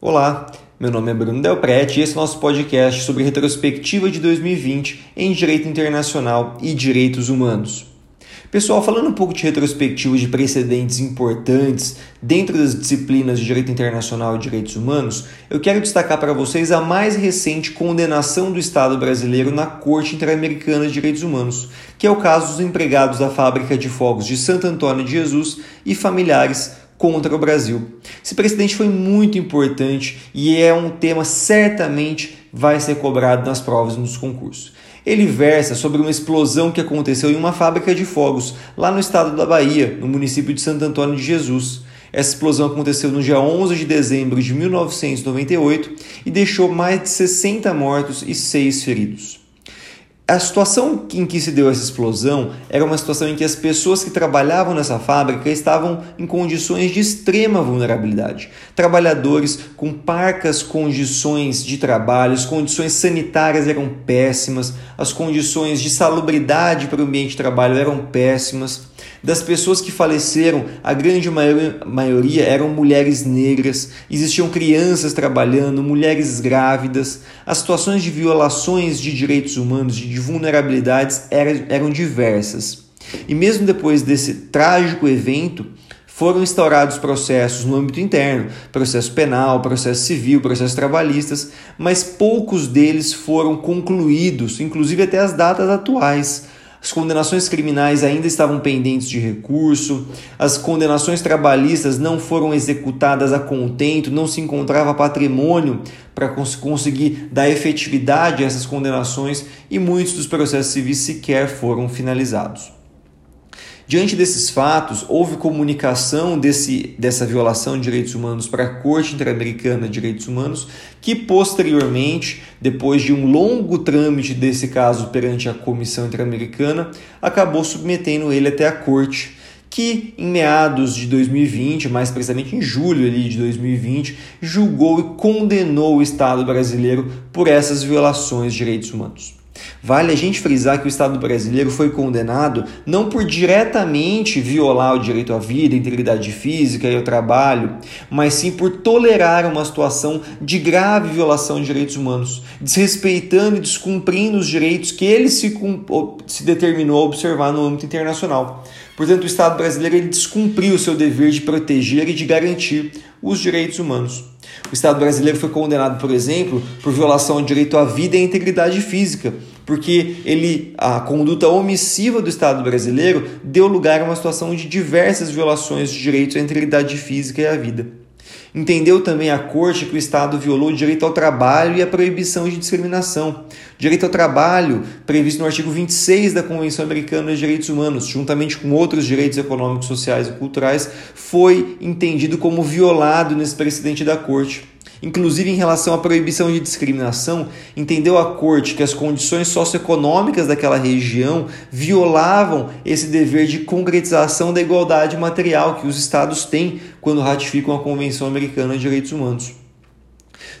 Olá, meu nome é Bruno Del Prete e esse é o nosso podcast sobre retrospectiva de 2020 em Direito Internacional e Direitos Humanos. Pessoal, falando um pouco de retrospectiva de precedentes importantes dentro das disciplinas de Direito Internacional e Direitos Humanos, eu quero destacar para vocês a mais recente condenação do Estado brasileiro na Corte Interamericana de Direitos Humanos, que é o caso dos empregados da fábrica de fogos de Santo Antônio de Jesus e familiares contra o Brasil. Esse precedente foi muito importante e é um tema certamente vai ser cobrado nas provas e nos concursos. Ele versa sobre uma explosão que aconteceu em uma fábrica de fogos lá no estado da Bahia, no município de Santo Antônio de Jesus. Essa explosão aconteceu no dia 11 de dezembro de 1998 e deixou mais de 60 mortos e 6 feridos. A situação em que se deu essa explosão era uma situação em que as pessoas que trabalhavam nessa fábrica estavam em condições de extrema vulnerabilidade. Trabalhadores com parcas condições de trabalho, as condições sanitárias eram péssimas, as condições de salubridade para o ambiente de trabalho eram péssimas. Das pessoas que faleceram, a grande maioria eram mulheres negras, existiam crianças trabalhando, mulheres grávidas. As situações de violações de direitos humanos, de vulnerabilidades eram, diversas. E mesmo depois desse trágico evento, foram instaurados processos no âmbito interno, processo penal, processo civil, processos trabalhistas, mas poucos deles foram concluídos, inclusive até as datas atuais. As condenações criminais ainda estavam pendentes de recurso, as condenações trabalhistas não foram executadas a contento, não se encontrava patrimônio para cons conseguir dar efetividade a essas condenações e muitos dos processos civis sequer foram finalizados. Diante desses fatos, houve comunicação desse, dessa violação de direitos humanos para a Corte Interamericana de Direitos Humanos, que posteriormente, depois de um longo trâmite desse caso perante a Comissão Interamericana, acabou submetendo ele até a Corte que em meados de 2020, mais precisamente em julho ali de 2020, julgou e condenou o Estado brasileiro por essas violações de direitos humanos. Vale a gente frisar que o Estado brasileiro foi condenado não por diretamente violar o direito à vida, integridade física e ao trabalho, mas sim por tolerar uma situação de grave violação de direitos humanos, desrespeitando e descumprindo os direitos que ele se, se determinou a observar no âmbito internacional. Portanto, o Estado brasileiro ele descumpriu o seu dever de proteger e de garantir os direitos humanos. O Estado brasileiro foi condenado, por exemplo, por violação do direito à vida e à integridade física, porque ele, a conduta omissiva do Estado brasileiro deu lugar a uma situação de diversas violações de direitos à integridade física e à vida. Entendeu também a Corte que o Estado violou o direito ao trabalho e a proibição de discriminação. Direito ao trabalho, previsto no artigo 26 da Convenção Americana de Direitos Humanos, juntamente com outros direitos econômicos, sociais e culturais, foi entendido como violado nesse precedente da Corte. Inclusive, em relação à proibição de discriminação, entendeu a Corte que as condições socioeconômicas daquela região violavam esse dever de concretização da igualdade material que os Estados têm quando ratificam a Convenção Americana de Direitos Humanos.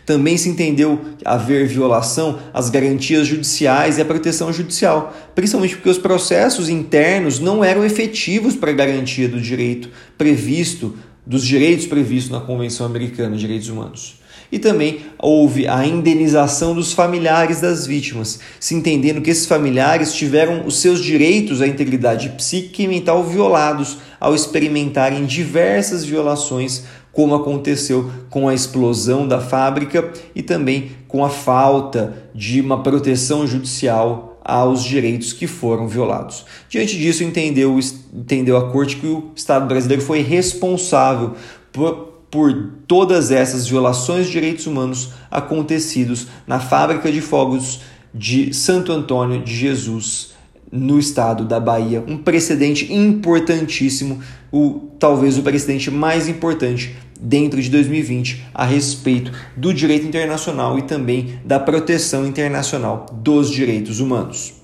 Também se entendeu haver violação às garantias judiciais e à proteção judicial, principalmente porque os processos internos não eram efetivos para a garantia do direito previsto, dos direitos previstos na Convenção Americana de Direitos Humanos. E também houve a indenização dos familiares das vítimas, se entendendo que esses familiares tiveram os seus direitos à integridade psíquica e mental violados ao experimentarem diversas violações, como aconteceu com a explosão da fábrica e também com a falta de uma proteção judicial aos direitos que foram violados. Diante disso, entendeu, entendeu a corte que o Estado brasileiro foi responsável por por todas essas violações de direitos humanos acontecidos na fábrica de fogos de Santo Antônio de Jesus, no estado da Bahia. Um precedente importantíssimo, o talvez o precedente mais importante dentro de 2020 a respeito do direito internacional e também da proteção internacional dos direitos humanos.